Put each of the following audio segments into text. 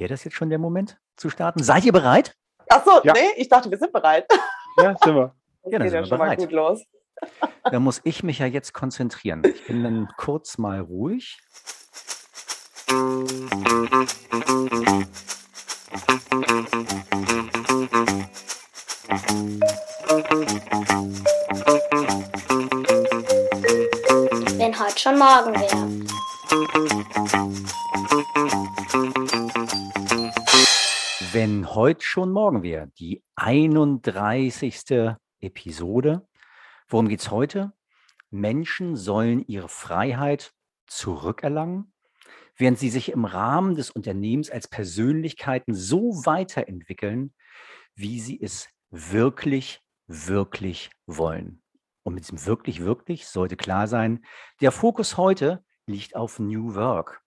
Wäre das jetzt schon der Moment zu starten? Seid ihr bereit? Achso, ja. nee, ich dachte, wir sind bereit. Ja, sind wir. Das ja, dann geht sind ja schon bereit. mal gut los. Da muss ich mich ja jetzt konzentrieren. Ich bin dann kurz mal ruhig. Wenn heute schon morgen wäre. Wenn heute schon morgen wäre, die 31. Episode. Worum geht es heute? Menschen sollen ihre Freiheit zurückerlangen, während sie sich im Rahmen des Unternehmens als Persönlichkeiten so weiterentwickeln, wie sie es wirklich, wirklich wollen. Und mit diesem wirklich, wirklich sollte klar sein, der Fokus heute liegt auf New Work.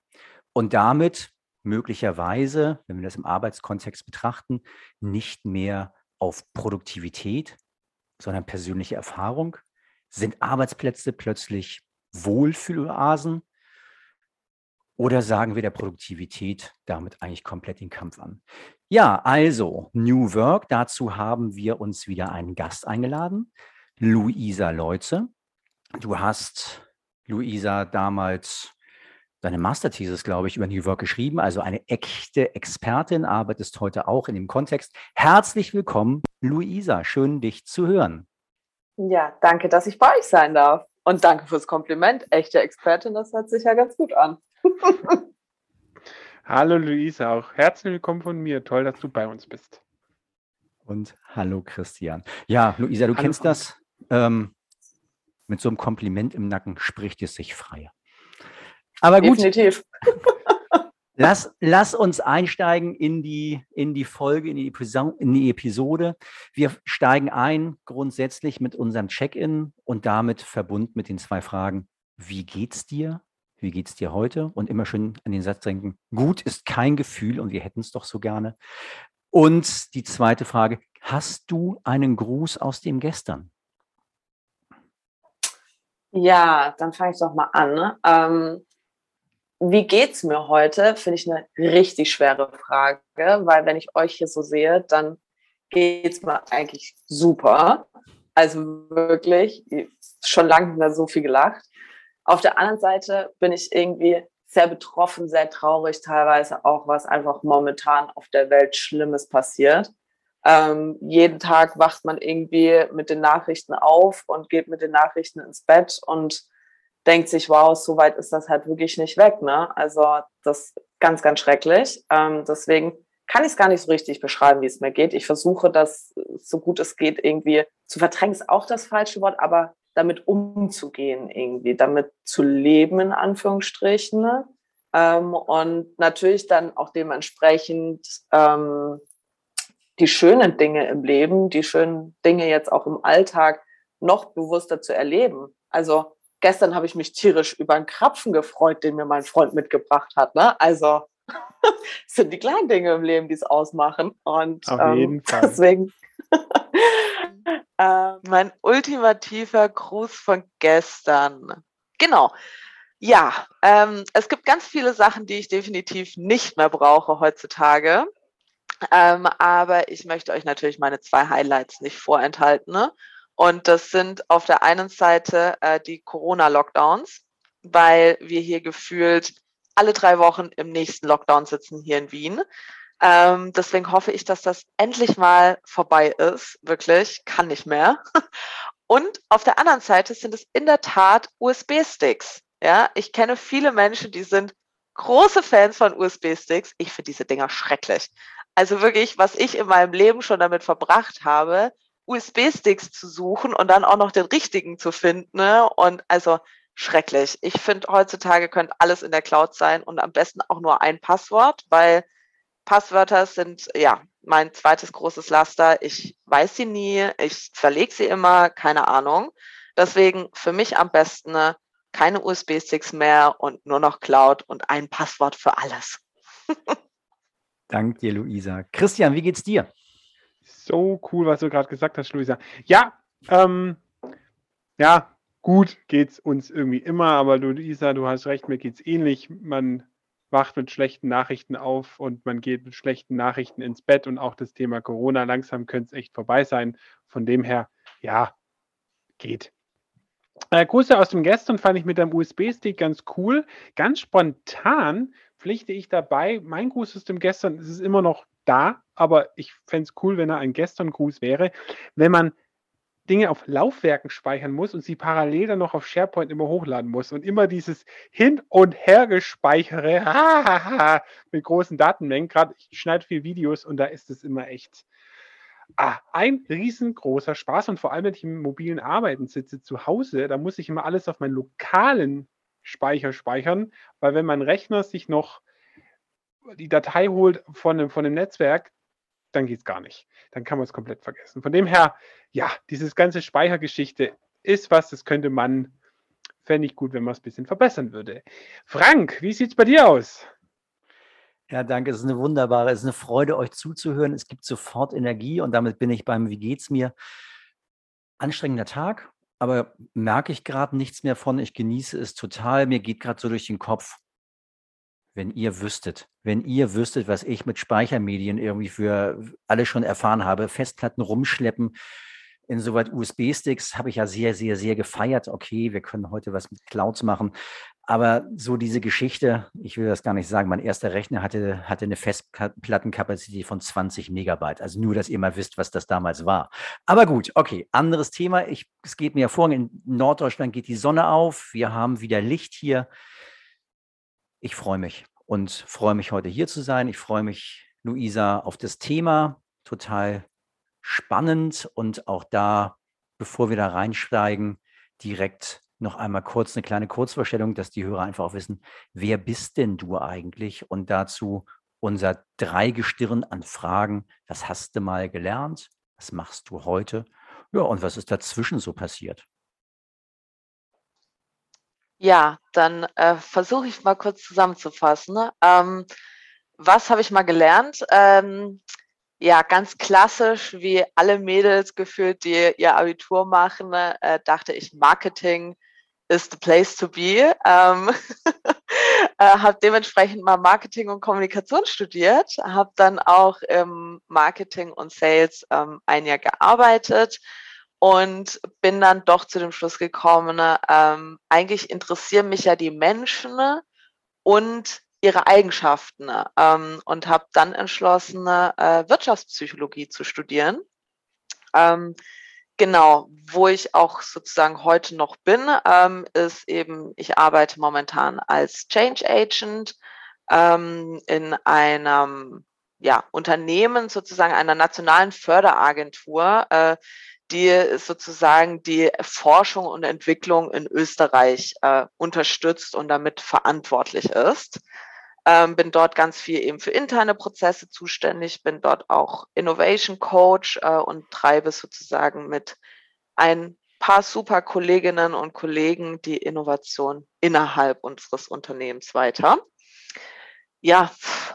Und damit möglicherweise, wenn wir das im Arbeitskontext betrachten, nicht mehr auf Produktivität, sondern persönliche Erfahrung. Sind Arbeitsplätze plötzlich Wohlfühloasen oder sagen wir der Produktivität damit eigentlich komplett den Kampf an? Ja, also New Work, dazu haben wir uns wieder einen Gast eingeladen, Luisa Leutze. Du hast, Luisa, damals deine Masterthesis, glaube ich, über New Work geschrieben, also eine echte Expertin, arbeitest heute auch in dem Kontext. Herzlich willkommen, Luisa. Schön, dich zu hören. Ja, danke, dass ich bei euch sein darf. Und danke fürs Kompliment. Echte Expertin, das hört sich ja ganz gut an. hallo Luisa, auch herzlich willkommen von mir. Toll, dass du bei uns bist. Und hallo Christian. Ja, Luisa, du hallo, kennst das. Ähm, mit so einem Kompliment im Nacken spricht es sich freier. Aber gut. Definitiv. Lass, lass uns einsteigen in die, in die Folge, in die, in die Episode. Wir steigen ein grundsätzlich mit unserem Check-in und damit verbunden mit den zwei Fragen, wie geht's dir? Wie geht's dir heute? Und immer schön an den Satz denken, gut ist kein Gefühl und wir hätten es doch so gerne. Und die zweite Frage, hast du einen Gruß aus dem Gestern? Ja, dann fange ich doch mal an. Ne? Ähm, wie geht's mir heute? Finde ich eine richtig schwere Frage, weil wenn ich euch hier so sehe, dann geht's mir eigentlich super. Also wirklich, schon lange nicht mehr so viel gelacht. Auf der anderen Seite bin ich irgendwie sehr betroffen, sehr traurig, teilweise auch, was einfach momentan auf der Welt Schlimmes passiert. Ähm, jeden Tag wacht man irgendwie mit den Nachrichten auf und geht mit den Nachrichten ins Bett und denkt sich, wow, so weit ist das halt wirklich nicht weg. Ne? Also das ist ganz, ganz schrecklich. Ähm, deswegen kann ich es gar nicht so richtig beschreiben, wie es mir geht. Ich versuche das, so gut es geht, irgendwie zu verdrängen, ist auch das falsche Wort, aber damit umzugehen irgendwie, damit zu leben, in Anführungsstrichen. Ne? Ähm, und natürlich dann auch dementsprechend ähm, die schönen Dinge im Leben, die schönen Dinge jetzt auch im Alltag noch bewusster zu erleben. Also gestern habe ich mich tierisch über einen Krapfen gefreut, den mir mein Freund mitgebracht hat. Ne? Also es sind die kleinen Dinge im Leben, die es ausmachen. Und Auf ähm, jeden Fall. deswegen äh, mein ultimativer Gruß von gestern. Genau. Ja, ähm, es gibt ganz viele Sachen, die ich definitiv nicht mehr brauche heutzutage. Ähm, aber ich möchte euch natürlich meine zwei Highlights nicht vorenthalten. Ne? Und das sind auf der einen Seite äh, die Corona-Lockdowns, weil wir hier gefühlt alle drei Wochen im nächsten Lockdown sitzen hier in Wien. Ähm, deswegen hoffe ich, dass das endlich mal vorbei ist. Wirklich, kann nicht mehr. Und auf der anderen Seite sind es in der Tat USB-Sticks. Ja, ich kenne viele Menschen, die sind große Fans von USB-Sticks. Ich finde diese Dinger schrecklich. Also wirklich, was ich in meinem Leben schon damit verbracht habe, USB-Sticks zu suchen und dann auch noch den richtigen zu finden. Ne? Und also schrecklich. Ich finde, heutzutage könnte alles in der Cloud sein und am besten auch nur ein Passwort, weil Passwörter sind ja mein zweites großes Laster. Ich weiß sie nie, ich verlege sie immer, keine Ahnung. Deswegen für mich am besten ne, keine USB-Sticks mehr und nur noch Cloud und ein Passwort für alles. Dank dir, Luisa. Christian, wie geht's dir? So cool, was du gerade gesagt hast, Luisa. Ja, ähm, ja, gut geht's uns irgendwie immer, aber Luisa, du hast recht, mir geht's ähnlich. Man wacht mit schlechten Nachrichten auf und man geht mit schlechten Nachrichten ins Bett und auch das Thema Corona langsam könnte es echt vorbei sein. Von dem her, ja, geht. Äh, Grüße aus dem Gestern fand ich mit dem USB-Stick ganz cool. Ganz spontan pflichte ich dabei. Mein Gruß aus dem Gestern es ist immer noch da, aber ich fände es cool, wenn er ein Gestern-Gruß wäre. Wenn man Dinge auf Laufwerken speichern muss und sie parallel dann noch auf SharePoint immer hochladen muss und immer dieses Hin- und Hergespeichere mit großen Datenmengen. Gerade ich schneide viel Videos und da ist es immer echt ah, ein riesengroßer Spaß und vor allem, wenn ich im mobilen Arbeiten sitze zu Hause, da muss ich immer alles auf meinen lokalen Speicher speichern, weil wenn mein Rechner sich noch die Datei holt von dem, von dem Netzwerk, dann geht es gar nicht. Dann kann man es komplett vergessen. Von dem her, ja, dieses ganze Speichergeschichte ist was, das könnte man, fände ich gut, wenn man es ein bisschen verbessern würde. Frank, wie sieht es bei dir aus? Ja, danke. Es ist eine wunderbare, es ist eine Freude, euch zuzuhören. Es gibt sofort Energie und damit bin ich beim Wie geht's mir? Anstrengender Tag, aber merke ich gerade nichts mehr von. Ich genieße es total. Mir geht gerade so durch den Kopf. Wenn ihr wüsstet, wenn ihr wüsstet, was ich mit Speichermedien irgendwie für alle schon erfahren habe, Festplatten rumschleppen, insoweit USB-Sticks habe ich ja sehr, sehr, sehr gefeiert. Okay, wir können heute was mit Clouds machen. Aber so diese Geschichte, ich will das gar nicht sagen, mein erster Rechner hatte, hatte eine Festplattenkapazität von 20 Megabyte. Also nur, dass ihr mal wisst, was das damals war. Aber gut, okay, anderes Thema. Ich, es geht mir hervorragend. In Norddeutschland geht die Sonne auf. Wir haben wieder Licht hier ich freue mich und freue mich heute hier zu sein. Ich freue mich, Luisa, auf das Thema. Total spannend und auch da, bevor wir da reinsteigen, direkt noch einmal kurz eine kleine Kurzvorstellung, dass die Hörer einfach auch wissen, wer bist denn du eigentlich? Und dazu unser Dreigestirn an Fragen. Was hast du mal gelernt? Was machst du heute? Ja, und was ist dazwischen so passiert? Ja, dann äh, versuche ich mal kurz zusammenzufassen. Ne? Ähm, was habe ich mal gelernt? Ähm, ja, ganz klassisch, wie alle Mädels gefühlt, die ihr Abitur machen, ne, äh, dachte ich, Marketing is the place to be. Ähm, äh, habe dementsprechend mal Marketing und Kommunikation studiert, habe dann auch im Marketing und Sales ähm, ein Jahr gearbeitet und bin dann doch zu dem Schluss gekommen, ähm, eigentlich interessieren mich ja die Menschen und ihre Eigenschaften ähm, und habe dann entschlossen, äh, Wirtschaftspsychologie zu studieren. Ähm, genau, wo ich auch sozusagen heute noch bin, ähm, ist eben, ich arbeite momentan als Change Agent ähm, in einem ja, Unternehmen, sozusagen einer nationalen Förderagentur, äh, die sozusagen die Forschung und Entwicklung in Österreich äh, unterstützt und damit verantwortlich ist. Ähm, bin dort ganz viel eben für interne Prozesse zuständig, bin dort auch Innovation Coach äh, und treibe sozusagen mit ein paar super Kolleginnen und Kollegen die Innovation innerhalb unseres Unternehmens weiter. Ja,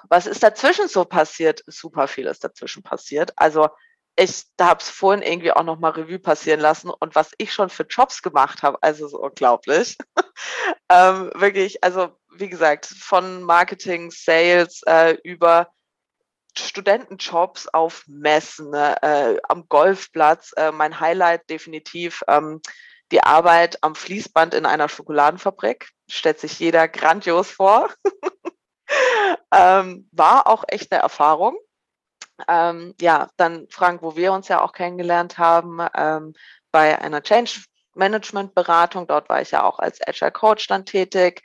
was ist dazwischen so passiert? Super viel ist dazwischen passiert. Also ich habe es vorhin irgendwie auch noch mal Revue passieren lassen und was ich schon für Jobs gemacht habe, also so unglaublich. ähm, wirklich, also wie gesagt, von Marketing, Sales äh, über Studentenjobs auf Messen, ne, äh, am Golfplatz. Äh, mein Highlight definitiv ähm, die Arbeit am Fließband in einer Schokoladenfabrik. Stellt sich jeder grandios vor. ähm, war auch echt eine Erfahrung. Ähm, ja, dann Frank, wo wir uns ja auch kennengelernt haben, ähm, bei einer Change Management Beratung. Dort war ich ja auch als Agile Coach dann tätig.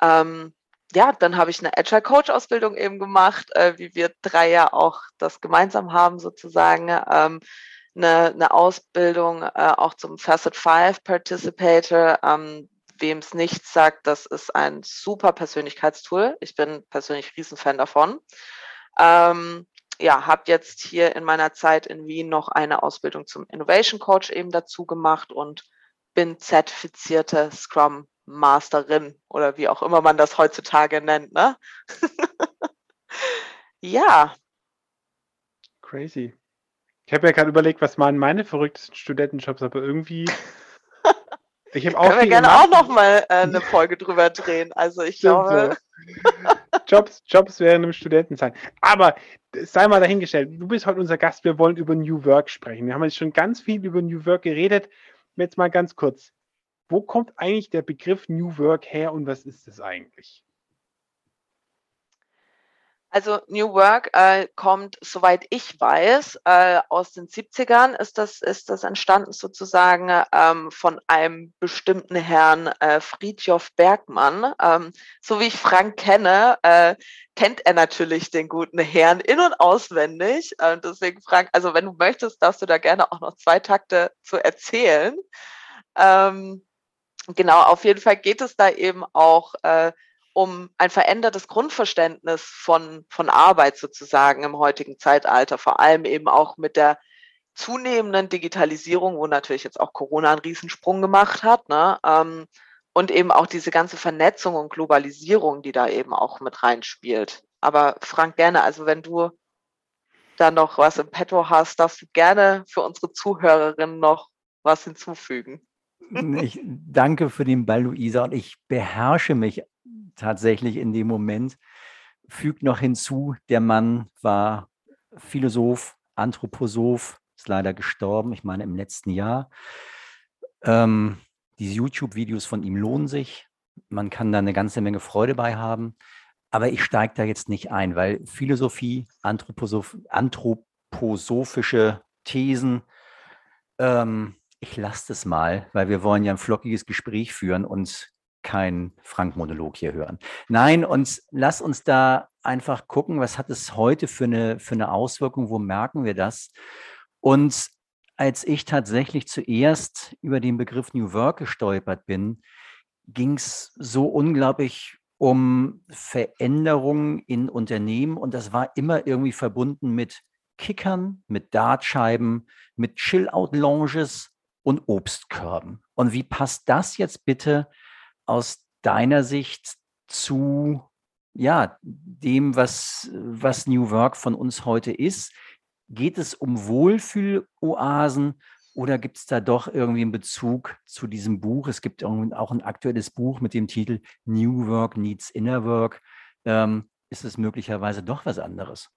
Ähm, ja, dann habe ich eine Agile Coach Ausbildung eben gemacht, äh, wie wir drei ja auch das gemeinsam haben sozusagen. Ähm, eine, eine Ausbildung äh, auch zum Facet 5 Participator. Ähm, Wem es nichts sagt, das ist ein super Persönlichkeitstool. Ich bin persönlich Riesenfan davon. Ähm, ja, habe jetzt hier in meiner Zeit in Wien noch eine Ausbildung zum Innovation Coach eben dazu gemacht und bin zertifizierte Scrum Masterin oder wie auch immer man das heutzutage nennt. Ne? ja. Crazy. Ich habe ja gerade überlegt, was waren meine verrücktesten Studentenjobs, aber irgendwie. Ich habe auch. Können wir gerne gemacht. auch noch mal äh, eine Folge drüber drehen. Also ich glaube. So. Jobs, Jobs während einem Studentenzeit. Aber sei mal dahingestellt, du bist heute unser Gast, wir wollen über New Work sprechen. Wir haben jetzt schon ganz viel über New Work geredet. Jetzt mal ganz kurz. Wo kommt eigentlich der Begriff New Work her und was ist es eigentlich? Also New Work äh, kommt, soweit ich weiß, äh, aus den 70ern ist das, ist das entstanden sozusagen ähm, von einem bestimmten Herrn äh, Friedjof Bergmann. Ähm, so wie ich Frank kenne, äh, kennt er natürlich den guten Herrn in- und auswendig. Äh, deswegen, Frank, also wenn du möchtest, darfst du da gerne auch noch zwei Takte zu erzählen. Ähm, genau, auf jeden Fall geht es da eben auch äh, um ein verändertes Grundverständnis von, von Arbeit sozusagen im heutigen Zeitalter, vor allem eben auch mit der zunehmenden Digitalisierung, wo natürlich jetzt auch Corona einen Riesensprung gemacht hat, ne? Ähm, und eben auch diese ganze Vernetzung und Globalisierung, die da eben auch mit reinspielt. Aber Frank, gerne, also wenn du da noch was im Petto hast, darfst du gerne für unsere Zuhörerinnen noch was hinzufügen. Ich danke für den Ball, Luisa, und ich beherrsche mich tatsächlich in dem Moment. Fügt noch hinzu, der Mann war Philosoph, Anthroposoph, ist leider gestorben, ich meine im letzten Jahr. Ähm, diese YouTube-Videos von ihm lohnen sich. Man kann da eine ganze Menge Freude bei haben. Aber ich steige da jetzt nicht ein, weil Philosophie, Anthroposoph anthroposophische Thesen, ähm, ich lasse das mal, weil wir wollen ja ein flockiges Gespräch führen und kein Frank-Monolog hier hören. Nein, und lass uns da einfach gucken, was hat es heute für eine, für eine Auswirkung, wo merken wir das? Und als ich tatsächlich zuerst über den Begriff New Work gestolpert bin, ging es so unglaublich um Veränderungen in Unternehmen und das war immer irgendwie verbunden mit Kickern, mit Dartscheiben, mit Chill-Out-Lounges und Obstkörben. Und wie passt das jetzt bitte aus deiner Sicht zu ja, dem, was, was New Work von uns heute ist? Geht es um Wohlfühloasen oder gibt es da doch irgendwie einen Bezug zu diesem Buch? Es gibt auch ein aktuelles Buch mit dem Titel New Work Needs Inner Work. Ähm, ist es möglicherweise doch was anderes?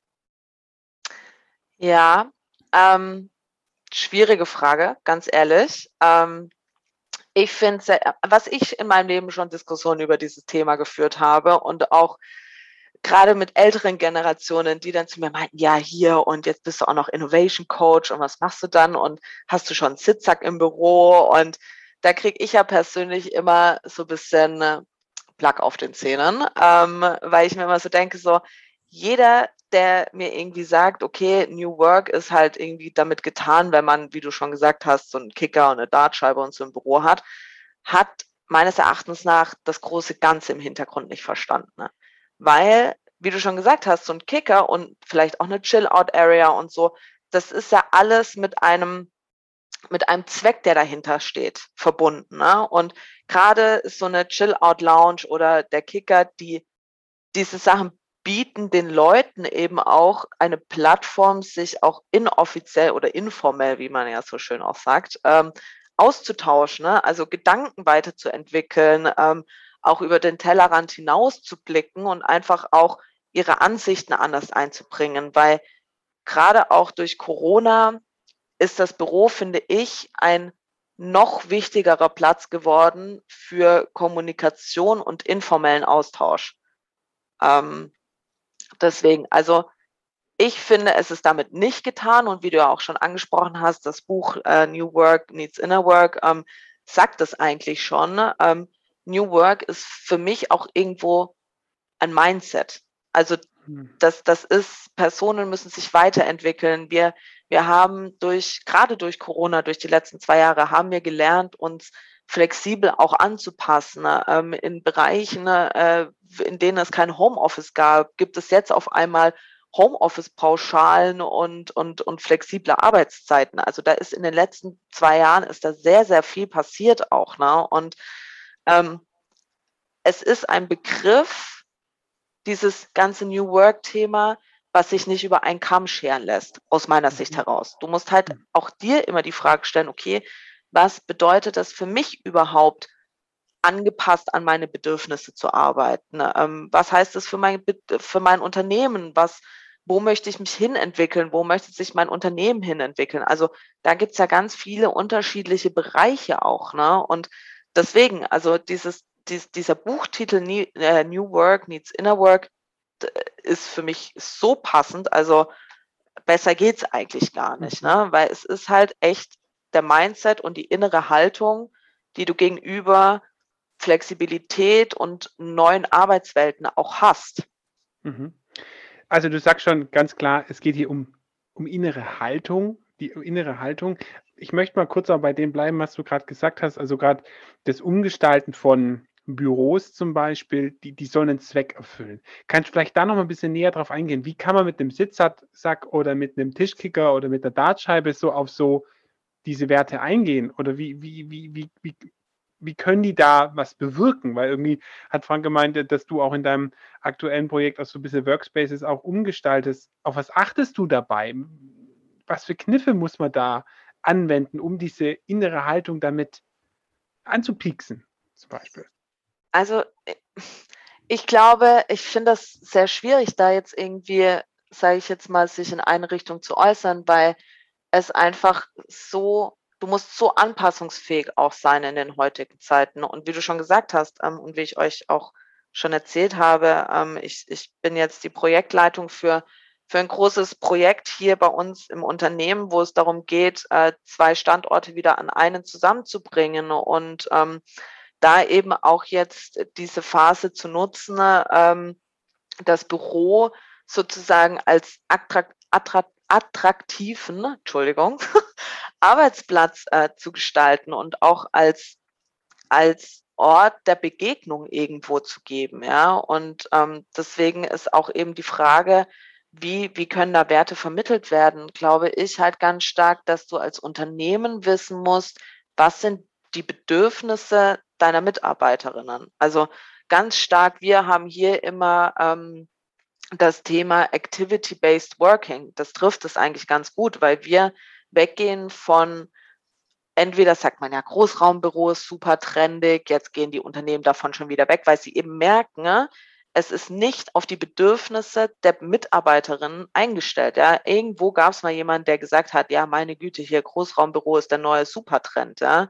Ja, ähm, schwierige Frage, ganz ehrlich. Ähm, ich finde, was ich in meinem Leben schon Diskussionen über dieses Thema geführt habe und auch gerade mit älteren Generationen, die dann zu mir meinten, ja, hier und jetzt bist du auch noch Innovation Coach und was machst du dann? Und hast du schon einen Sitzsack im Büro? Und da kriege ich ja persönlich immer so ein bisschen äh, Plack auf den Zähnen, ähm, weil ich mir immer so denke, so jeder, der mir irgendwie sagt, okay, New Work ist halt irgendwie damit getan, wenn man, wie du schon gesagt hast, so einen Kicker und eine Dartscheibe und so im Büro hat, hat meines Erachtens nach das große Ganze im Hintergrund nicht verstanden. Ne? Weil, wie du schon gesagt hast, so ein Kicker und vielleicht auch eine Chill-Out-Area und so, das ist ja alles mit einem mit einem Zweck, der dahinter steht, verbunden. Ne? Und gerade ist so eine Chill-Out-Lounge oder der Kicker, die diese Sachen bieten den Leuten eben auch eine Plattform, sich auch inoffiziell oder informell, wie man ja so schön auch sagt, ähm, auszutauschen, ne? also Gedanken weiterzuentwickeln, ähm, auch über den Tellerrand hinaus zu blicken und einfach auch ihre Ansichten anders einzubringen, weil gerade auch durch Corona ist das Büro, finde ich, ein noch wichtigerer Platz geworden für Kommunikation und informellen Austausch. Ähm, deswegen, also ich finde, es ist damit nicht getan und wie du ja auch schon angesprochen hast, das Buch äh, New Work Needs Inner Work ähm, sagt es eigentlich schon. Ähm, New Work ist für mich auch irgendwo ein Mindset. Also hm. das, das ist, Personen müssen sich weiterentwickeln. Wir, wir haben durch, gerade durch Corona, durch die letzten zwei Jahre, haben wir gelernt, uns flexibel auch anzupassen. Ne? Ähm, in Bereichen, äh, in denen es kein Homeoffice gab, gibt es jetzt auf einmal Homeoffice-Pauschalen und, und, und flexible Arbeitszeiten. Also da ist in den letzten zwei Jahren ist da sehr, sehr viel passiert auch. Ne? Und ähm, es ist ein Begriff, dieses ganze New Work-Thema, was sich nicht über einen Kamm scheren lässt, aus meiner Sicht mhm. heraus. Du musst halt auch dir immer die Frage stellen, okay, was bedeutet das für mich überhaupt, angepasst an meine Bedürfnisse zu arbeiten. Ähm, was heißt das für mein, für mein Unternehmen? Was, wo möchte ich mich hinentwickeln? Wo möchte sich mein Unternehmen hinentwickeln? Also da gibt's ja ganz viele unterschiedliche Bereiche auch. Ne? Und deswegen, also dieses, dies, dieser Buchtitel New, äh, New Work Needs Inner Work ist für mich so passend. Also besser geht's eigentlich gar nicht, ne? weil es ist halt echt der Mindset und die innere Haltung, die du gegenüber Flexibilität und neuen Arbeitswelten auch hast. Mhm. Also du sagst schon ganz klar, es geht hier um, um innere Haltung, die innere Haltung. Ich möchte mal kurz auch bei dem bleiben, was du gerade gesagt hast, also gerade das Umgestalten von Büros zum Beispiel, die, die sollen einen Zweck erfüllen. Kannst du vielleicht da noch mal ein bisschen näher drauf eingehen? Wie kann man mit einem Sitzsack oder mit einem Tischkicker oder mit der Dartscheibe so auf so diese Werte eingehen? Oder wie, wie, wie, wie, wie, wie können die da was bewirken? Weil irgendwie hat Frank gemeint, dass du auch in deinem aktuellen Projekt auch so ein bisschen Workspaces auch umgestaltest. Auf was achtest du dabei? Was für Kniffe muss man da anwenden, um diese innere Haltung damit anzupieksen, zum Beispiel? Also ich glaube, ich finde das sehr schwierig, da jetzt irgendwie, sage ich jetzt mal, sich in eine Richtung zu äußern, weil es einfach so, du musst so anpassungsfähig auch sein in den heutigen Zeiten. Und wie du schon gesagt hast ähm, und wie ich euch auch schon erzählt habe, ähm, ich, ich bin jetzt die Projektleitung für, für ein großes Projekt hier bei uns im Unternehmen, wo es darum geht, äh, zwei Standorte wieder an einen zusammenzubringen und ähm, da eben auch jetzt diese Phase zu nutzen, ähm, das Büro sozusagen als attrakt, attraktiven, Entschuldigung, Arbeitsplatz äh, zu gestalten und auch als, als Ort der Begegnung irgendwo zu geben, ja. Und ähm, deswegen ist auch eben die Frage, wie, wie können da Werte vermittelt werden, glaube ich halt ganz stark, dass du als Unternehmen wissen musst, was sind die Bedürfnisse deiner Mitarbeiterinnen. Also ganz stark, wir haben hier immer ähm, das Thema Activity-Based Working. Das trifft es eigentlich ganz gut, weil wir weggehen von entweder sagt man ja, Großraumbüros super trendig, jetzt gehen die Unternehmen davon schon wieder weg, weil sie eben merken, es ist nicht auf die Bedürfnisse der Mitarbeiterinnen eingestellt. Ja, irgendwo gab es mal jemanden, der gesagt hat, ja, meine Güte, hier Großraumbüro ist der neue Supertrend. Ja.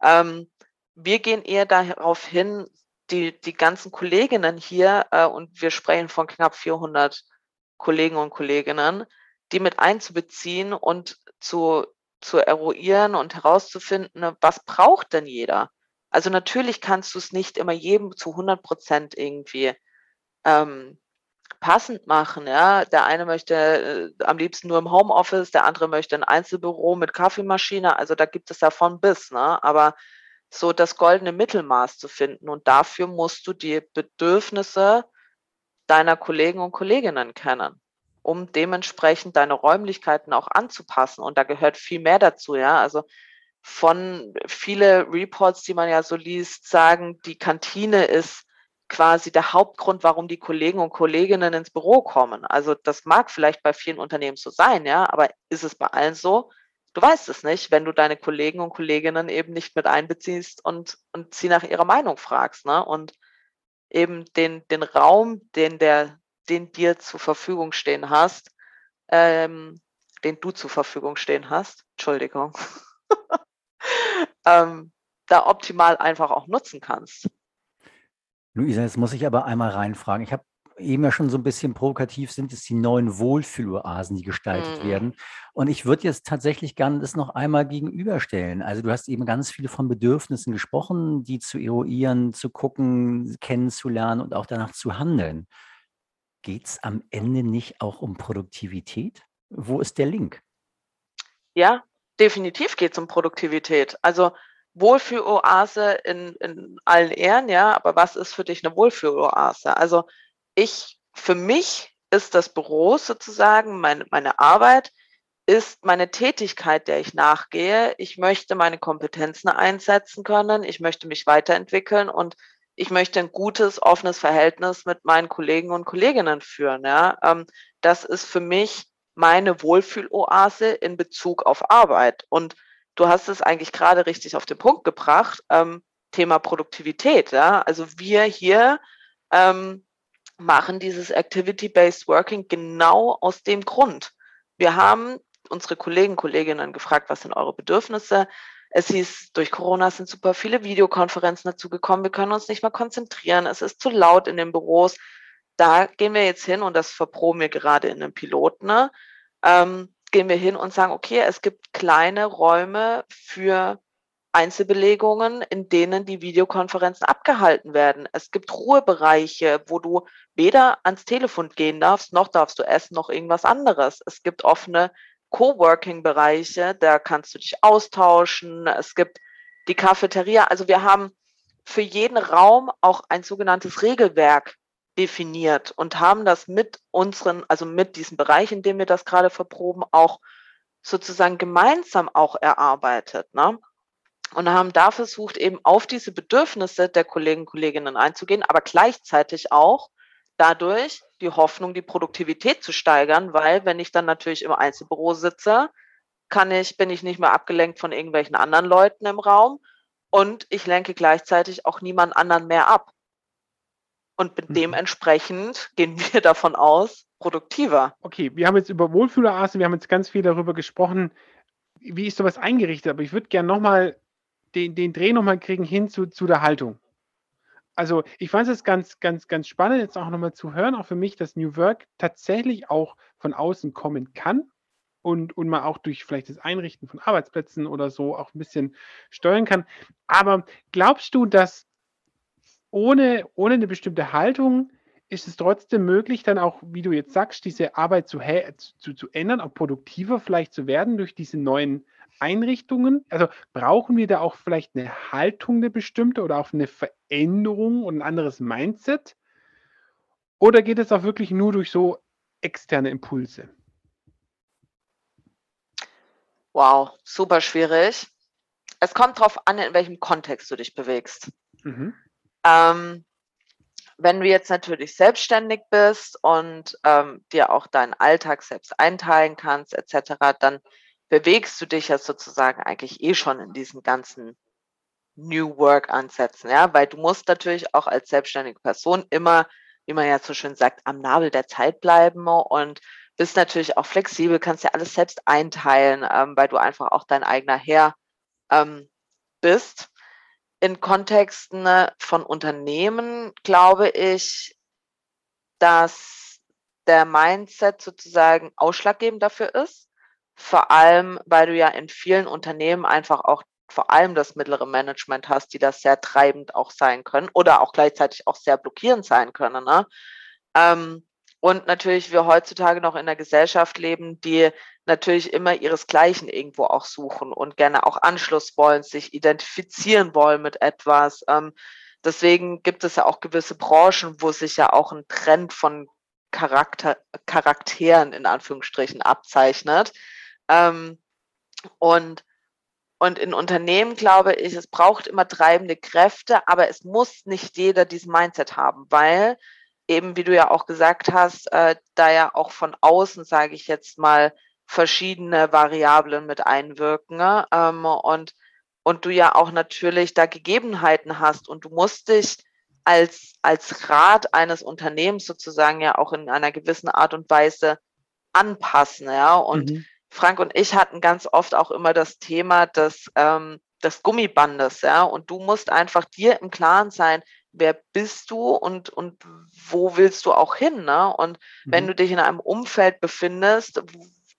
Ähm, wir gehen eher darauf hin, die, die ganzen Kolleginnen hier, äh, und wir sprechen von knapp 400 Kollegen und Kolleginnen, die mit einzubeziehen und zu, zu eruieren und herauszufinden, ne, was braucht denn jeder? Also natürlich kannst du es nicht immer jedem zu 100 Prozent irgendwie ähm, passend machen. Ja, der eine möchte äh, am liebsten nur im Homeoffice, der andere möchte ein Einzelbüro mit Kaffeemaschine. Also da gibt es ja von bis. Ne? Aber so das goldene Mittelmaß zu finden. Und dafür musst du die Bedürfnisse deiner Kollegen und Kolleginnen kennen, um dementsprechend deine Räumlichkeiten auch anzupassen. Und da gehört viel mehr dazu, ja. Also von viele Reports, die man ja so liest, sagen, die Kantine ist quasi der Hauptgrund, warum die Kollegen und Kolleginnen ins Büro kommen. Also das mag vielleicht bei vielen Unternehmen so sein, ja, aber ist es bei allen so? Du weißt es nicht, wenn du deine Kollegen und Kolleginnen eben nicht mit einbeziehst und, und sie nach ihrer Meinung fragst, ne? Und eben den, den Raum, den der, den dir zur Verfügung stehen hast, ähm, den du zur Verfügung stehen hast, Entschuldigung, ähm, da optimal einfach auch nutzen kannst. Luisa, jetzt muss ich aber einmal reinfragen. Ich habe eben ja schon so ein bisschen provokativ sind es die neuen Wohlfühloasen, die gestaltet mhm. werden. Und ich würde jetzt tatsächlich gerne das noch einmal gegenüberstellen. Also du hast eben ganz viele von Bedürfnissen gesprochen, die zu eruieren, zu gucken, kennenzulernen und auch danach zu handeln. Geht es am Ende nicht auch um Produktivität? Wo ist der Link? Ja, definitiv geht es um Produktivität. Also Wohlfühloase in, in allen Ehren, ja, aber was ist für dich eine Wohlfühloase? Also ich, für mich ist das Büro sozusagen, meine, meine Arbeit ist meine Tätigkeit, der ich nachgehe. Ich möchte meine Kompetenzen einsetzen können. Ich möchte mich weiterentwickeln und ich möchte ein gutes, offenes Verhältnis mit meinen Kollegen und Kolleginnen führen. Ja, ähm, das ist für mich meine Wohlfühloase in Bezug auf Arbeit. Und du hast es eigentlich gerade richtig auf den Punkt gebracht. Ähm, Thema Produktivität. Ja? Also wir hier ähm, machen dieses Activity-Based Working genau aus dem Grund. Wir haben unsere Kollegen, Kolleginnen gefragt, was sind eure Bedürfnisse? Es hieß, durch Corona sind super viele Videokonferenzen dazu gekommen. Wir können uns nicht mehr konzentrieren. Es ist zu laut in den Büros. Da gehen wir jetzt hin und das verproben wir gerade in einem Piloten. Ne? Ähm, gehen wir hin und sagen, okay, es gibt kleine Räume für Einzelbelegungen, in denen die Videokonferenzen abgehalten werden. Es gibt Ruhebereiche, wo du weder ans Telefon gehen darfst, noch darfst du essen, noch irgendwas anderes. Es gibt offene Coworking-Bereiche, da kannst du dich austauschen. Es gibt die Cafeteria. Also wir haben für jeden Raum auch ein sogenanntes Regelwerk definiert und haben das mit unseren, also mit diesem Bereich, in dem wir das gerade verproben, auch sozusagen gemeinsam auch erarbeitet. Ne? Und haben da versucht, eben auf diese Bedürfnisse der Kollegen und Kolleginnen einzugehen, aber gleichzeitig auch dadurch die Hoffnung, die Produktivität zu steigern, weil wenn ich dann natürlich im Einzelbüro sitze, kann ich, bin ich nicht mehr abgelenkt von irgendwelchen anderen Leuten im Raum und ich lenke gleichzeitig auch niemand anderen mehr ab. Und mhm. dementsprechend gehen wir davon aus, produktiver. Okay, wir haben jetzt über Wohlfühlerasen, wir haben jetzt ganz viel darüber gesprochen, wie ist sowas eingerichtet, aber ich würde gerne nochmal den, den Dreh nochmal kriegen hin zu, zu der Haltung. Also ich fand es ganz, ganz, ganz spannend, jetzt auch nochmal zu hören, auch für mich, dass New Work tatsächlich auch von außen kommen kann und, und man auch durch vielleicht das Einrichten von Arbeitsplätzen oder so auch ein bisschen steuern kann. Aber glaubst du, dass ohne, ohne eine bestimmte Haltung ist es trotzdem möglich, dann auch, wie du jetzt sagst, diese Arbeit zu, zu, zu ändern, auch produktiver vielleicht zu werden durch diese neuen Einrichtungen? Also brauchen wir da auch vielleicht eine Haltung, eine bestimmte oder auch eine Veränderung und ein anderes Mindset? Oder geht es auch wirklich nur durch so externe Impulse? Wow, super schwierig. Es kommt darauf an, in welchem Kontext du dich bewegst. Mhm. Ähm, wenn du jetzt natürlich selbstständig bist und ähm, dir auch deinen Alltag selbst einteilen kannst, etc., dann bewegst du dich ja sozusagen eigentlich eh schon in diesen ganzen New Work Ansätzen, ja, weil du musst natürlich auch als selbstständige Person immer, wie man ja so schön sagt, am Nabel der Zeit bleiben und bist natürlich auch flexibel, kannst ja alles selbst einteilen, ähm, weil du einfach auch dein eigener Herr ähm, bist. In Kontexten von Unternehmen glaube ich, dass der Mindset sozusagen ausschlaggebend dafür ist vor allem, weil du ja in vielen Unternehmen einfach auch vor allem das mittlere Management hast, die das sehr treibend auch sein können oder auch gleichzeitig auch sehr blockierend sein können. Ne? Ähm, und natürlich wir heutzutage noch in einer Gesellschaft leben, die natürlich immer ihresgleichen irgendwo auch suchen und gerne auch Anschluss wollen, sich identifizieren wollen mit etwas. Ähm, deswegen gibt es ja auch gewisse Branchen, wo sich ja auch ein Trend von Charakter, Charakteren in Anführungsstrichen abzeichnet. Ähm, und, und in Unternehmen glaube ich, es braucht immer treibende Kräfte, aber es muss nicht jeder diesen Mindset haben, weil eben, wie du ja auch gesagt hast, äh, da ja auch von außen, sage ich jetzt mal, verschiedene Variablen mit einwirken ne? ähm, und, und du ja auch natürlich da Gegebenheiten hast und du musst dich als, als Rat eines Unternehmens sozusagen ja auch in einer gewissen Art und Weise anpassen, ja, und mhm. Frank und ich hatten ganz oft auch immer das Thema des, ähm, des Gummibandes, ja. Und du musst einfach dir im Klaren sein, wer bist du und, und wo willst du auch hin, ne? Und mhm. wenn du dich in einem Umfeld befindest,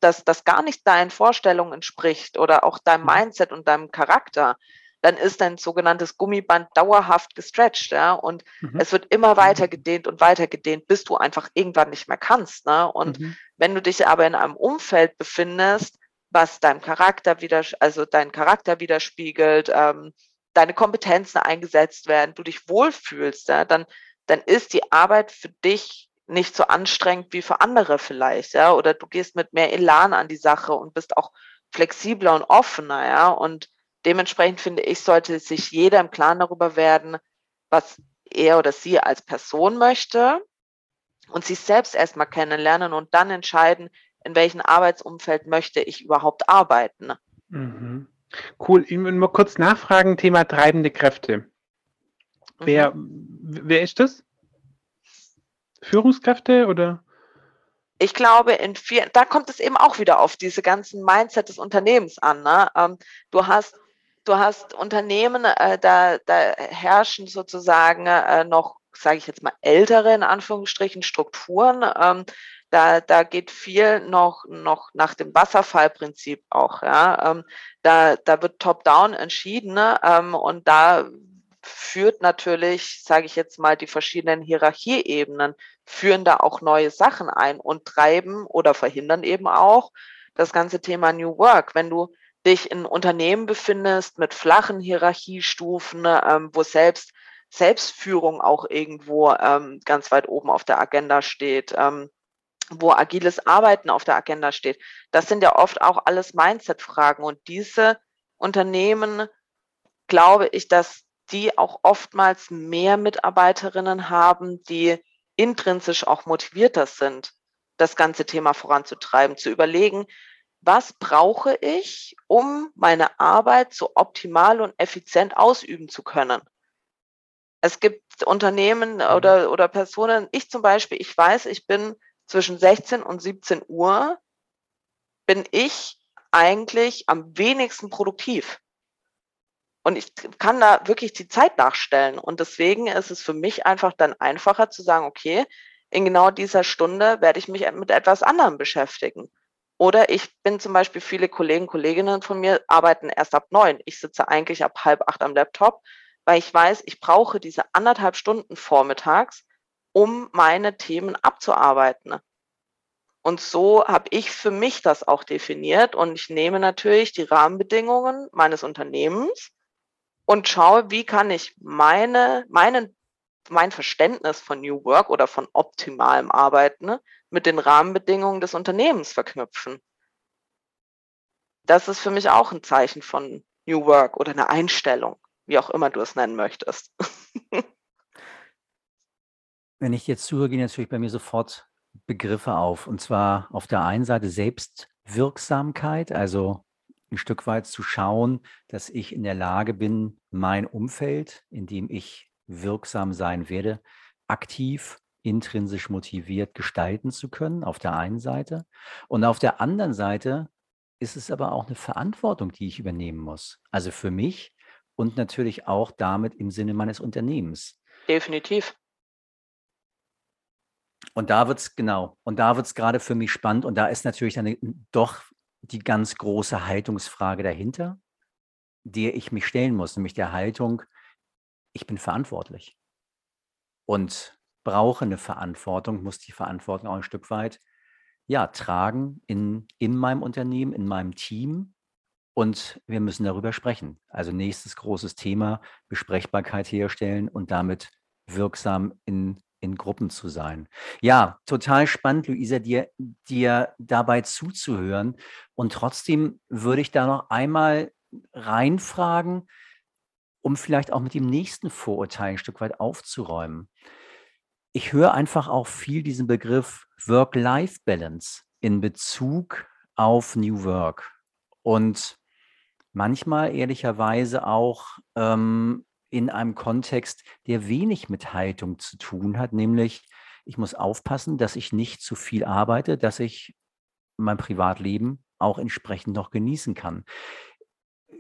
das, das gar nicht deinen Vorstellungen entspricht oder auch deinem mhm. Mindset und deinem Charakter, dann ist dein sogenanntes Gummiband dauerhaft gestretched, ja, und mhm. es wird immer weiter gedehnt und weiter gedehnt, bis du einfach irgendwann nicht mehr kannst, ne? Und mhm. wenn du dich aber in einem Umfeld befindest, was deinem Charakter wieder, also deinen Charakter widerspiegelt, ähm, deine Kompetenzen eingesetzt werden, du dich wohlfühlst, ja, dann, dann ist die Arbeit für dich nicht so anstrengend wie für andere vielleicht, ja, oder du gehst mit mehr Elan an die Sache und bist auch flexibler und offener, ja, und dementsprechend finde ich, sollte sich jeder im Klaren darüber werden, was er oder sie als Person möchte und sich selbst erstmal kennenlernen und dann entscheiden, in welchem Arbeitsumfeld möchte ich überhaupt arbeiten. Mhm. Cool. Ich will mal kurz nachfragen, Thema treibende Kräfte. Wer, wer ist das? Führungskräfte oder? Ich glaube, in vielen, da kommt es eben auch wieder auf diese ganzen Mindset des Unternehmens an. Ne? Ähm, du hast, du hast Unternehmen, äh, da, da herrschen sozusagen äh, noch, sage ich jetzt mal, ältere in Anführungsstrichen Strukturen. Ähm, da, da geht viel noch, noch nach dem Wasserfallprinzip auch. Ja? Ähm, da, da wird top-down entschieden ne? ähm, und da führt natürlich, sage ich jetzt mal, die verschiedenen Hierarchieebenen führen da auch neue Sachen ein und treiben oder verhindern eben auch das ganze Thema New Work. Wenn du dich in Unternehmen befindest mit flachen Hierarchiestufen, ähm, wo selbst Selbstführung auch irgendwo ähm, ganz weit oben auf der Agenda steht, ähm, wo agiles Arbeiten auf der Agenda steht. Das sind ja oft auch alles Mindset-Fragen und diese Unternehmen, glaube ich, dass die auch oftmals mehr Mitarbeiterinnen haben, die intrinsisch auch motivierter sind, das ganze Thema voranzutreiben, zu überlegen, was brauche ich, um meine Arbeit so optimal und effizient ausüben zu können. Es gibt Unternehmen mhm. oder, oder Personen, ich zum Beispiel, ich weiß, ich bin zwischen 16 und 17 Uhr, bin ich eigentlich am wenigsten produktiv. Und ich kann da wirklich die Zeit nachstellen. Und deswegen ist es für mich einfach dann einfacher zu sagen, okay, in genau dieser Stunde werde ich mich mit etwas anderem beschäftigen. Oder ich bin zum Beispiel, viele Kollegen, Kolleginnen von mir arbeiten erst ab neun. Ich sitze eigentlich ab halb acht am Laptop, weil ich weiß, ich brauche diese anderthalb Stunden vormittags, um meine Themen abzuarbeiten. Und so habe ich für mich das auch definiert. Und ich nehme natürlich die Rahmenbedingungen meines Unternehmens und schaue, wie kann ich meine, meinen, mein Verständnis von New Work oder von optimalem Arbeiten mit den Rahmenbedingungen des Unternehmens verknüpfen. Das ist für mich auch ein Zeichen von New Work oder eine Einstellung, wie auch immer du es nennen möchtest. Wenn ich jetzt zuhöre, gehen natürlich bei mir sofort Begriffe auf. Und zwar auf der einen Seite Selbstwirksamkeit, also ein Stück weit zu schauen, dass ich in der Lage bin, mein Umfeld, in dem ich wirksam sein werde, aktiv, intrinsisch motiviert gestalten zu können, auf der einen Seite. Und auf der anderen Seite ist es aber auch eine Verantwortung, die ich übernehmen muss. Also für mich und natürlich auch damit im Sinne meines Unternehmens. Definitiv. Und da wird es, genau, und da wird es gerade für mich spannend und da ist natürlich dann doch die ganz große Haltungsfrage dahinter, der ich mich stellen muss, nämlich der Haltung, ich bin verantwortlich und brauche eine Verantwortung, muss die Verantwortung auch ein Stück weit ja, tragen in, in meinem Unternehmen, in meinem Team. Und wir müssen darüber sprechen. Also nächstes großes Thema, Besprechbarkeit herstellen und damit wirksam in in Gruppen zu sein. Ja, total spannend, Luisa, dir, dir dabei zuzuhören. Und trotzdem würde ich da noch einmal reinfragen, um vielleicht auch mit dem nächsten Vorurteil ein Stück weit aufzuräumen. Ich höre einfach auch viel diesen Begriff Work-Life-Balance in Bezug auf New Work. Und manchmal ehrlicherweise auch ähm, in einem Kontext, der wenig mit Haltung zu tun hat, nämlich ich muss aufpassen, dass ich nicht zu viel arbeite, dass ich mein Privatleben auch entsprechend noch genießen kann.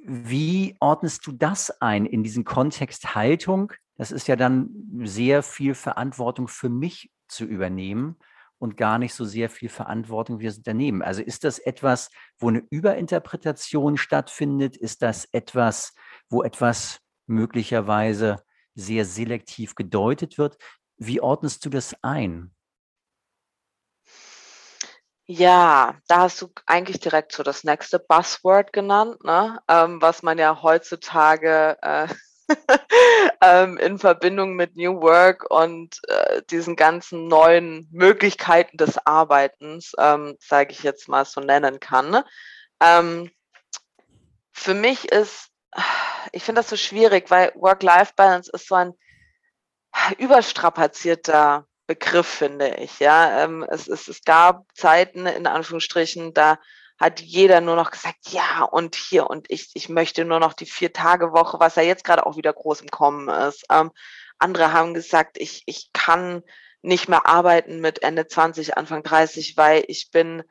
Wie ordnest du das ein in diesen Kontext Haltung? Das ist ja dann sehr viel Verantwortung für mich zu übernehmen und gar nicht so sehr viel Verantwortung für das Unternehmen. Also ist das etwas, wo eine Überinterpretation stattfindet? Ist das etwas, wo etwas möglicherweise sehr selektiv gedeutet wird. Wie ordnest du das ein? Ja, da hast du eigentlich direkt so das nächste Buzzword genannt, ne? ähm, was man ja heutzutage äh, ähm, in Verbindung mit New Work und äh, diesen ganzen neuen Möglichkeiten des Arbeitens, ähm, sage ich jetzt mal so nennen kann. Ne? Ähm, für mich ist ich finde das so schwierig, weil Work-Life-Balance ist so ein überstrapazierter Begriff, finde ich. Ja, ähm, es, es, es gab Zeiten, in Anführungsstrichen, da hat jeder nur noch gesagt, ja, und hier, und ich, ich möchte nur noch die Vier-Tage-Woche, was ja jetzt gerade auch wieder groß im Kommen ist. Ähm, Andere haben gesagt, ich, ich kann nicht mehr arbeiten mit Ende 20, Anfang 30, weil ich bin,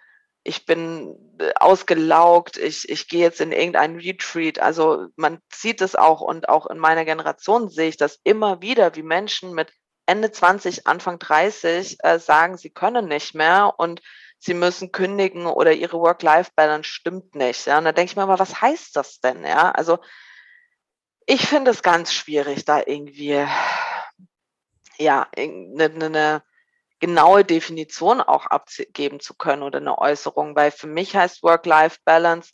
ich bin äh, ausgelaugt, ich, ich gehe jetzt in irgendein Retreat. Also man sieht es auch und auch in meiner Generation sehe ich das immer wieder, wie Menschen mit Ende 20, Anfang 30 äh, sagen, sie können nicht mehr und sie müssen kündigen oder ihre Work-Life-Balance stimmt nicht. Ja? Und da denke ich mir mal, was heißt das denn? Ja, also ich finde es ganz schwierig, da irgendwie ja eine, eine genaue Definition auch abgeben zu können oder eine Äußerung, weil für mich heißt Work-Life-Balance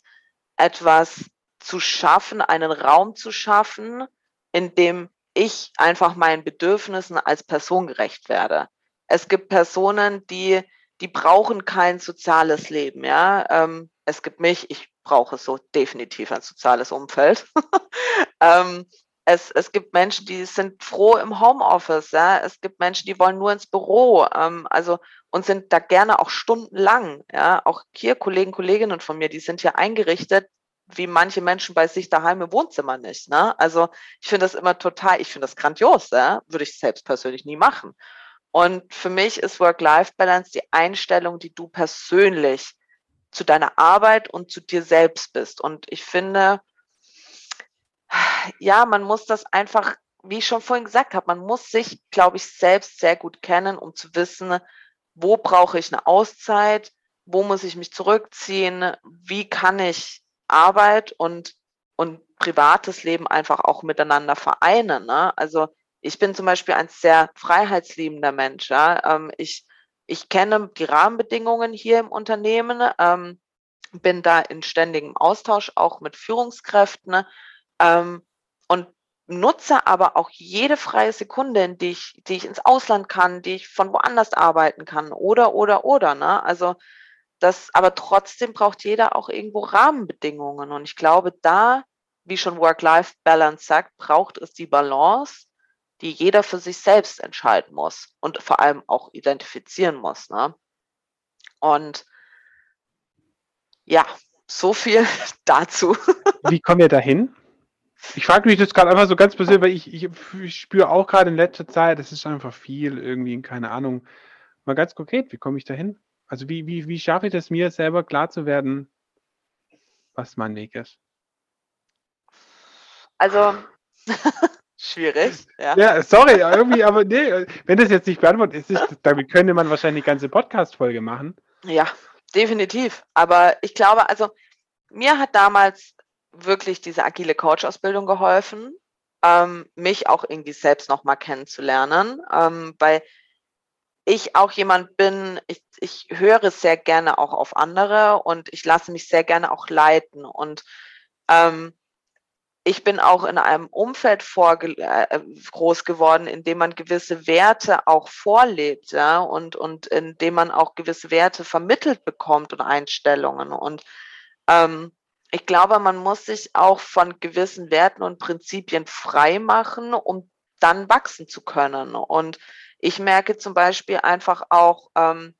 etwas zu schaffen, einen Raum zu schaffen, in dem ich einfach meinen Bedürfnissen als Person gerecht werde. Es gibt Personen, die, die brauchen kein soziales Leben, ja. Ähm, es gibt mich, ich brauche so definitiv ein soziales Umfeld. ähm, es, es gibt Menschen, die sind froh im Homeoffice, ja. Es gibt Menschen, die wollen nur ins Büro, ähm, also und sind da gerne auch stundenlang, ja. Auch hier Kollegen, Kolleginnen von mir, die sind hier eingerichtet, wie manche Menschen bei sich daheim im Wohnzimmer nicht. Ne? Also ich finde das immer total, ich finde das grandios, ja? würde ich selbst persönlich nie machen. Und für mich ist Work-Life-Balance die Einstellung, die du persönlich zu deiner Arbeit und zu dir selbst bist. Und ich finde, ja, man muss das einfach, wie ich schon vorhin gesagt habe, man muss sich, glaube ich, selbst sehr gut kennen, um zu wissen, wo brauche ich eine Auszeit, wo muss ich mich zurückziehen, wie kann ich Arbeit und, und privates Leben einfach auch miteinander vereinen. Ne? Also ich bin zum Beispiel ein sehr freiheitsliebender Mensch. Ja? Ähm, ich, ich kenne die Rahmenbedingungen hier im Unternehmen, ähm, bin da in ständigem Austausch auch mit Führungskräften ähm, und nutze aber auch jede freie Sekunde, in die ich, die ich ins Ausland kann, die ich von woanders arbeiten kann oder, oder, oder. Ne? Also das, aber trotzdem braucht jeder auch irgendwo Rahmenbedingungen. Und ich glaube, da, wie schon Work-Life-Balance sagt, braucht es die Balance, die jeder für sich selbst entscheiden muss und vor allem auch identifizieren muss. Ne? Und ja, so viel dazu. Wie kommen wir dahin? Ich frage mich das gerade einfach so ganz persönlich, weil ich, ich, ich spüre auch gerade in letzter Zeit, das ist einfach viel irgendwie, keine Ahnung. Mal ganz konkret, wie komme ich dahin? Also wie, wie, wie schaffe ich es mir selber klar zu werden, was mein Weg ist? Also schwierig. Ja. ja, sorry, irgendwie, aber nee, wenn das jetzt nicht beantwortet ist, ist damit könnte man wahrscheinlich eine ganze Podcast-Folge machen. Ja, definitiv. Aber ich glaube, also mir hat damals wirklich diese agile Coach-Ausbildung geholfen, ähm, mich auch irgendwie selbst nochmal kennenzulernen, ähm, weil ich auch jemand bin, ich, ich höre sehr gerne auch auf andere und ich lasse mich sehr gerne auch leiten. Und ähm, ich bin auch in einem Umfeld äh, groß geworden, in dem man gewisse Werte auch vorlebt, ja, und, und in dem man auch gewisse Werte vermittelt bekommt und Einstellungen. Und ähm, ich glaube, man muss sich auch von gewissen Werten und Prinzipien frei machen, um dann wachsen zu können. Und ich merke zum Beispiel einfach auch, ähm,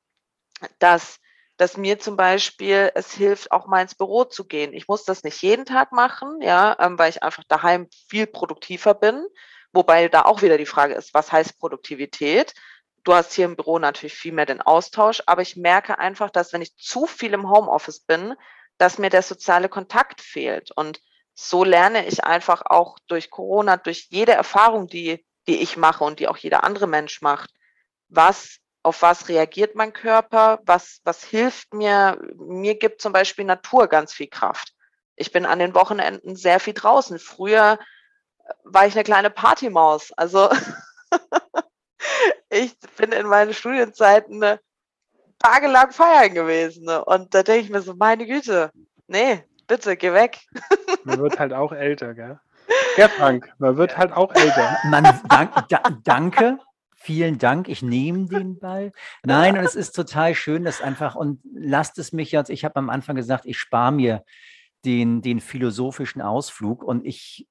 dass, dass mir zum Beispiel es hilft, auch mal ins Büro zu gehen. Ich muss das nicht jeden Tag machen, ja, ähm, weil ich einfach daheim viel produktiver bin. Wobei da auch wieder die Frage ist, was heißt Produktivität? Du hast hier im Büro natürlich viel mehr den Austausch, aber ich merke einfach, dass wenn ich zu viel im Homeoffice bin, dass mir der soziale Kontakt fehlt. Und so lerne ich einfach auch durch Corona, durch jede Erfahrung, die die ich mache und die auch jeder andere Mensch macht. Was, auf was reagiert mein Körper? Was, was hilft mir? Mir gibt zum Beispiel Natur ganz viel Kraft. Ich bin an den Wochenenden sehr viel draußen. Früher war ich eine kleine Partymaus. Also ich bin in meinen Studienzeiten tagelang feiern gewesen. Und da denke ich mir so, meine Güte, nee, bitte, geh weg. Man wird halt auch älter, gell? Ja, Frank, man wird halt auch älter. Man, dank, da, danke, vielen Dank, ich nehme den Ball. Nein, und es ist total schön, dass einfach, und lasst es mich jetzt, ich habe am Anfang gesagt, ich spare mir den, den philosophischen Ausflug und ich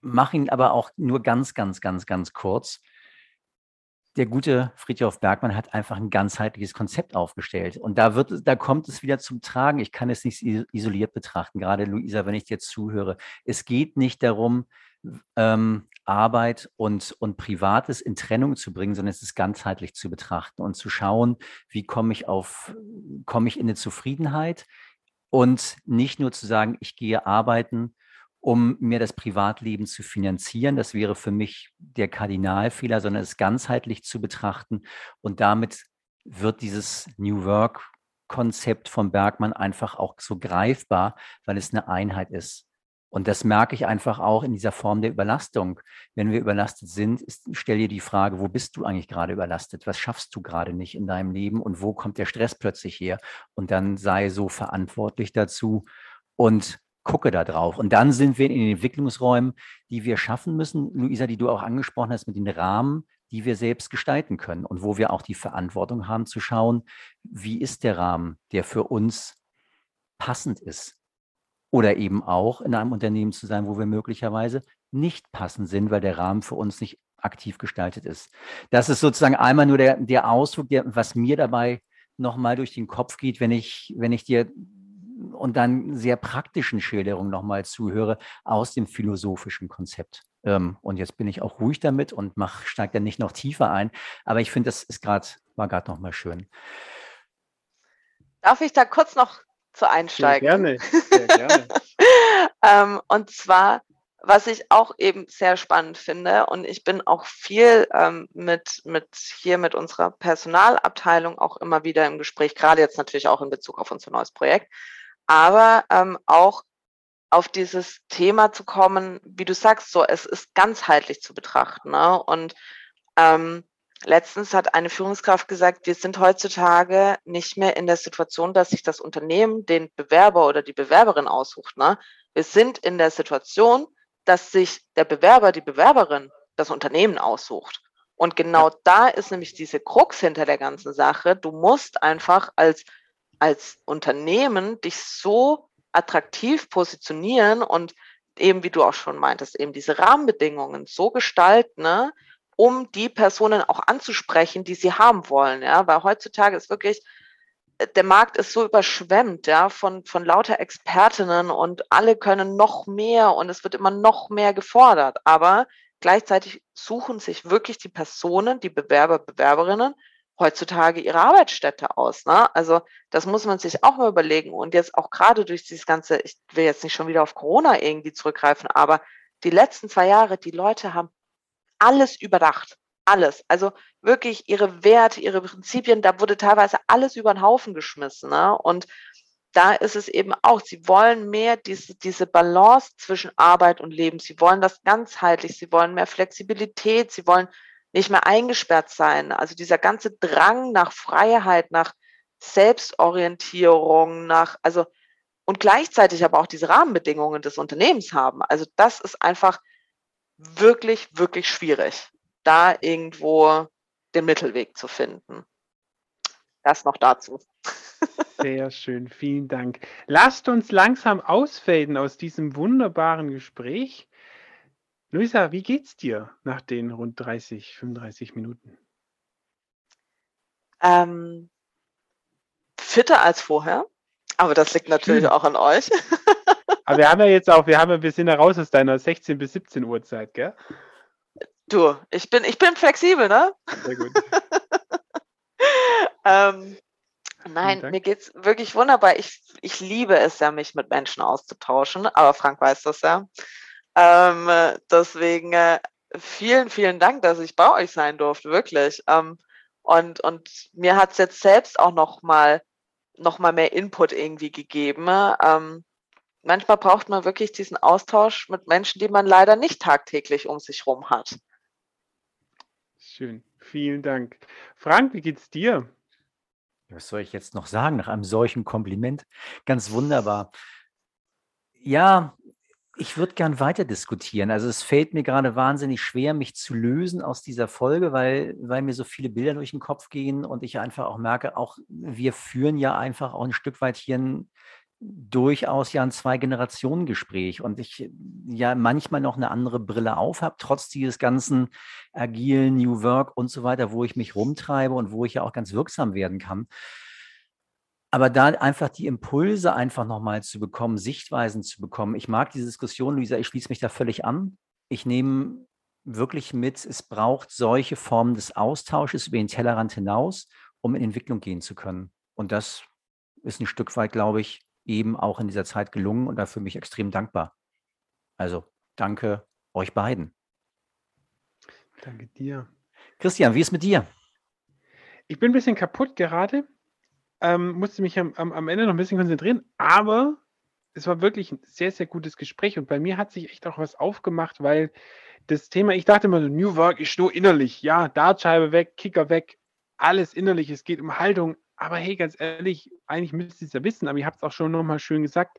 mache ihn aber auch nur ganz, ganz, ganz, ganz kurz der gute Friedhof Bergmann hat einfach ein ganzheitliches Konzept aufgestellt. Und da wird, da kommt es wieder zum Tragen. Ich kann es nicht isoliert betrachten, gerade Luisa, wenn ich dir zuhöre. Es geht nicht darum, ähm, Arbeit und, und Privates in Trennung zu bringen, sondern es ist ganzheitlich zu betrachten und zu schauen, wie komme ich auf, komme ich in eine Zufriedenheit und nicht nur zu sagen, ich gehe arbeiten, um mir das Privatleben zu finanzieren. Das wäre für mich der Kardinalfehler, sondern es ganzheitlich zu betrachten. Und damit wird dieses New Work Konzept von Bergmann einfach auch so greifbar, weil es eine Einheit ist. Und das merke ich einfach auch in dieser Form der Überlastung. Wenn wir überlastet sind, ist, stell dir die Frage, wo bist du eigentlich gerade überlastet? Was schaffst du gerade nicht in deinem Leben und wo kommt der Stress plötzlich her? Und dann sei so verantwortlich dazu und gucke da drauf. Und dann sind wir in den Entwicklungsräumen, die wir schaffen müssen, Luisa, die du auch angesprochen hast, mit den Rahmen, die wir selbst gestalten können und wo wir auch die Verantwortung haben zu schauen, wie ist der Rahmen, der für uns passend ist. Oder eben auch in einem Unternehmen zu sein, wo wir möglicherweise nicht passend sind, weil der Rahmen für uns nicht aktiv gestaltet ist. Das ist sozusagen einmal nur der, der Ausdruck, der, was mir dabei nochmal durch den Kopf geht, wenn ich, wenn ich dir und dann sehr praktischen Schilderungen nochmal zuhöre aus dem philosophischen Konzept. Ähm, und jetzt bin ich auch ruhig damit und mach, steige dann nicht noch tiefer ein. Aber ich finde, das ist gerade, war gerade nochmal schön. Darf ich da kurz noch zu einsteigen? Sehr gerne, sehr gerne. ähm, und zwar, was ich auch eben sehr spannend finde, und ich bin auch viel ähm, mit, mit hier mit unserer Personalabteilung auch immer wieder im Gespräch, gerade jetzt natürlich auch in Bezug auf unser neues Projekt, aber ähm, auch auf dieses Thema zu kommen, wie du sagst, so es ist ganzheitlich zu betrachten. Ne? Und ähm, letztens hat eine Führungskraft gesagt, wir sind heutzutage nicht mehr in der Situation, dass sich das Unternehmen den Bewerber oder die Bewerberin aussucht. Ne? Wir sind in der Situation, dass sich der Bewerber, die Bewerberin das Unternehmen aussucht. Und genau da ist nämlich diese Krux hinter der ganzen Sache. Du musst einfach als als Unternehmen dich so attraktiv positionieren und eben, wie du auch schon meintest, eben diese Rahmenbedingungen so gestalten, ne, um die Personen auch anzusprechen, die sie haben wollen. Ja, weil heutzutage ist wirklich, äh, der Markt ist so überschwemmt, ja, von, von lauter Expertinnen und alle können noch mehr und es wird immer noch mehr gefordert. Aber gleichzeitig suchen sich wirklich die Personen, die Bewerber, Bewerberinnen, heutzutage ihre Arbeitsstätte aus. Ne? Also das muss man sich auch mal überlegen. Und jetzt auch gerade durch dieses ganze, ich will jetzt nicht schon wieder auf Corona irgendwie zurückgreifen, aber die letzten zwei Jahre, die Leute haben alles überdacht. Alles. Also wirklich ihre Werte, ihre Prinzipien, da wurde teilweise alles über den Haufen geschmissen. Ne? Und da ist es eben auch, sie wollen mehr diese, diese Balance zwischen Arbeit und Leben. Sie wollen das ganzheitlich, sie wollen mehr Flexibilität, sie wollen nicht mehr eingesperrt sein. Also dieser ganze Drang nach Freiheit, nach Selbstorientierung, nach, also, und gleichzeitig aber auch diese Rahmenbedingungen des Unternehmens haben. Also das ist einfach wirklich, wirklich schwierig, da irgendwo den Mittelweg zu finden. Das noch dazu. Sehr schön, vielen Dank. Lasst uns langsam ausfaden aus diesem wunderbaren Gespräch. Luisa, wie geht's dir nach den rund 30, 35 Minuten? Ähm, fitter als vorher, aber das liegt natürlich Schön. auch an euch. aber wir haben ja jetzt auch, wir haben ja, wir sind ja raus aus deiner 16 bis 17 Uhr Zeit, gell? Du, ich bin, ich bin flexibel, ne? Sehr gut. ähm, nein, mir geht's wirklich wunderbar. Ich, ich liebe es ja, mich mit Menschen auszutauschen, aber Frank weiß das ja. Ähm, deswegen äh, vielen, vielen Dank, dass ich bei euch sein durfte, wirklich. Ähm, und, und mir hat es jetzt selbst auch noch mal, noch mal mehr Input irgendwie gegeben. Ähm, manchmal braucht man wirklich diesen Austausch mit Menschen, die man leider nicht tagtäglich um sich rum hat. Schön, vielen Dank. Frank, wie geht's dir? Was soll ich jetzt noch sagen nach einem solchen Kompliment? Ganz wunderbar. Ja, ich würde gern weiter diskutieren. Also es fällt mir gerade wahnsinnig schwer, mich zu lösen aus dieser Folge, weil, weil mir so viele Bilder durch den Kopf gehen und ich einfach auch merke, auch wir führen ja einfach auch ein Stück weit hier ein durchaus ja ein Zwei-Generationen-Gespräch und ich ja manchmal noch eine andere Brille auf habe, trotz dieses ganzen agilen New Work und so weiter, wo ich mich rumtreibe und wo ich ja auch ganz wirksam werden kann. Aber da einfach die Impulse einfach nochmal zu bekommen, Sichtweisen zu bekommen. Ich mag diese Diskussion, Luisa, ich schließe mich da völlig an. ich nehme wirklich mit, es braucht solche Formen des Austausches über den Tellerrand hinaus, um in Entwicklung gehen zu können. Und das ist ein Stück weit, glaube ich, eben auch in dieser Zeit gelungen und dafür mich extrem dankbar. Also danke euch beiden. Danke dir. Christian, wie ist mit dir? Ich bin ein bisschen kaputt gerade. Ähm, musste mich am, am, Ende noch ein bisschen konzentrieren, aber es war wirklich ein sehr, sehr gutes Gespräch und bei mir hat sich echt auch was aufgemacht, weil das Thema, ich dachte immer, New Work ist nur innerlich. Ja, Dartscheibe weg, Kicker weg, alles innerlich. Es geht um Haltung. Aber hey, ganz ehrlich, eigentlich müsst ihr es ja wissen, aber ihr habt es auch schon nochmal schön gesagt.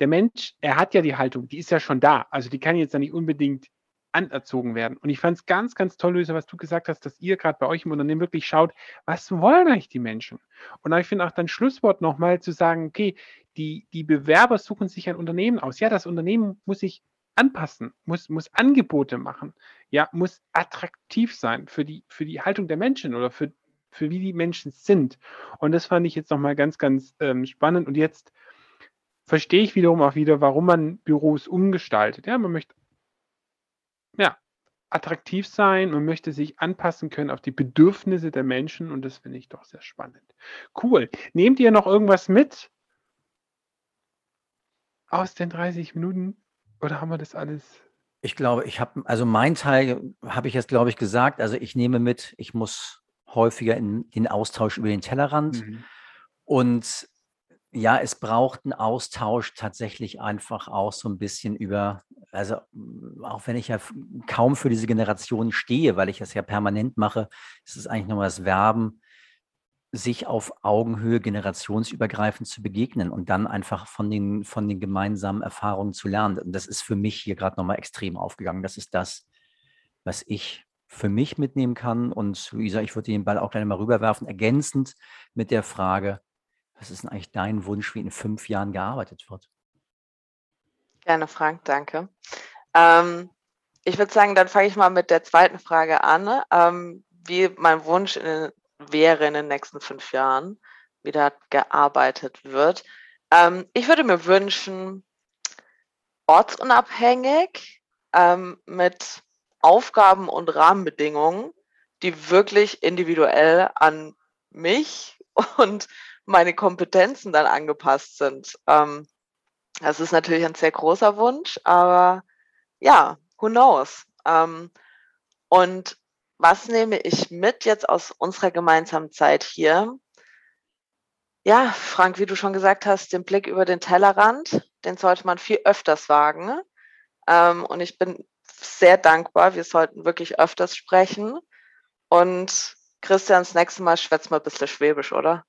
Der Mensch, er hat ja die Haltung, die ist ja schon da. Also die kann jetzt ja nicht unbedingt anerzogen werden. Und ich fand es ganz, ganz toll, Luisa, was du gesagt hast, dass ihr gerade bei euch im Unternehmen wirklich schaut, was wollen eigentlich die Menschen? Und ich finde auch dein Schlusswort nochmal zu sagen, okay, die, die Bewerber suchen sich ein Unternehmen aus. Ja, das Unternehmen muss sich anpassen, muss, muss Angebote machen, ja, muss attraktiv sein für die, für die Haltung der Menschen oder für, für wie die Menschen sind. Und das fand ich jetzt nochmal ganz, ganz ähm, spannend. Und jetzt verstehe ich wiederum auch wieder, warum man Büros umgestaltet. Ja, man möchte ja, attraktiv sein, man möchte sich anpassen können auf die Bedürfnisse der Menschen und das finde ich doch sehr spannend. Cool. Nehmt ihr noch irgendwas mit aus den 30 Minuten oder haben wir das alles? Ich glaube, ich habe, also mein Teil habe ich jetzt, glaube ich, gesagt. Also ich nehme mit, ich muss häufiger in den Austausch über den Tellerrand mhm. und ja, es braucht einen Austausch tatsächlich einfach auch so ein bisschen über, also auch wenn ich ja kaum für diese Generation stehe, weil ich das ja permanent mache, ist es eigentlich nochmal das Werben, sich auf Augenhöhe generationsübergreifend zu begegnen und dann einfach von den, von den gemeinsamen Erfahrungen zu lernen. Und das ist für mich hier gerade nochmal extrem aufgegangen. Das ist das, was ich für mich mitnehmen kann. Und Luisa, ich würde den Ball auch gleich mal rüberwerfen, ergänzend mit der Frage, was ist denn eigentlich dein Wunsch, wie in fünf Jahren gearbeitet wird? Gerne, Frank, danke. Ähm, ich würde sagen, dann fange ich mal mit der zweiten Frage an, ähm, wie mein Wunsch in, wäre in den nächsten fünf Jahren, wie da gearbeitet wird. Ähm, ich würde mir wünschen, ortsunabhängig ähm, mit Aufgaben und Rahmenbedingungen, die wirklich individuell an mich und meine Kompetenzen dann angepasst sind. Ähm, das ist natürlich ein sehr großer Wunsch, aber ja, who knows? Ähm, und was nehme ich mit jetzt aus unserer gemeinsamen Zeit hier? Ja, Frank, wie du schon gesagt hast, den Blick über den Tellerrand, den sollte man viel öfters wagen. Ähm, und ich bin sehr dankbar. Wir sollten wirklich öfters sprechen. Und Christian, das nächste Mal schwätzt mal ein bisschen Schwäbisch, oder?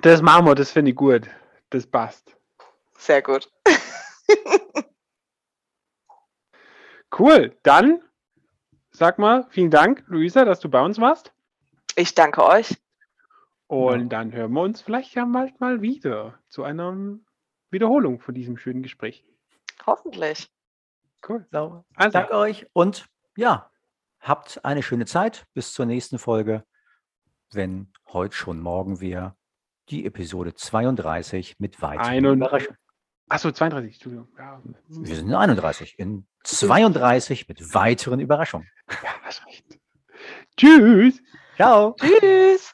Das machen wir, das finde ich gut. Das passt. Sehr gut. cool. Dann sag mal vielen Dank, Luisa, dass du bei uns warst. Ich danke euch. Und ja. dann hören wir uns vielleicht ja bald mal wieder zu einer Wiederholung von diesem schönen Gespräch. Hoffentlich. Cool. So, also. Danke euch und ja, habt eine schöne Zeit. Bis zur nächsten Folge, wenn heute schon morgen wir die Episode 32 mit weiteren Überraschungen. Achso, 32, Entschuldigung. Ja. Wir sind in 31. In 32 mit weiteren Überraschungen. Ja, hast recht. Tschüss. Ciao. Tschüss.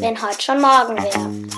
Wenn heute schon morgen wäre.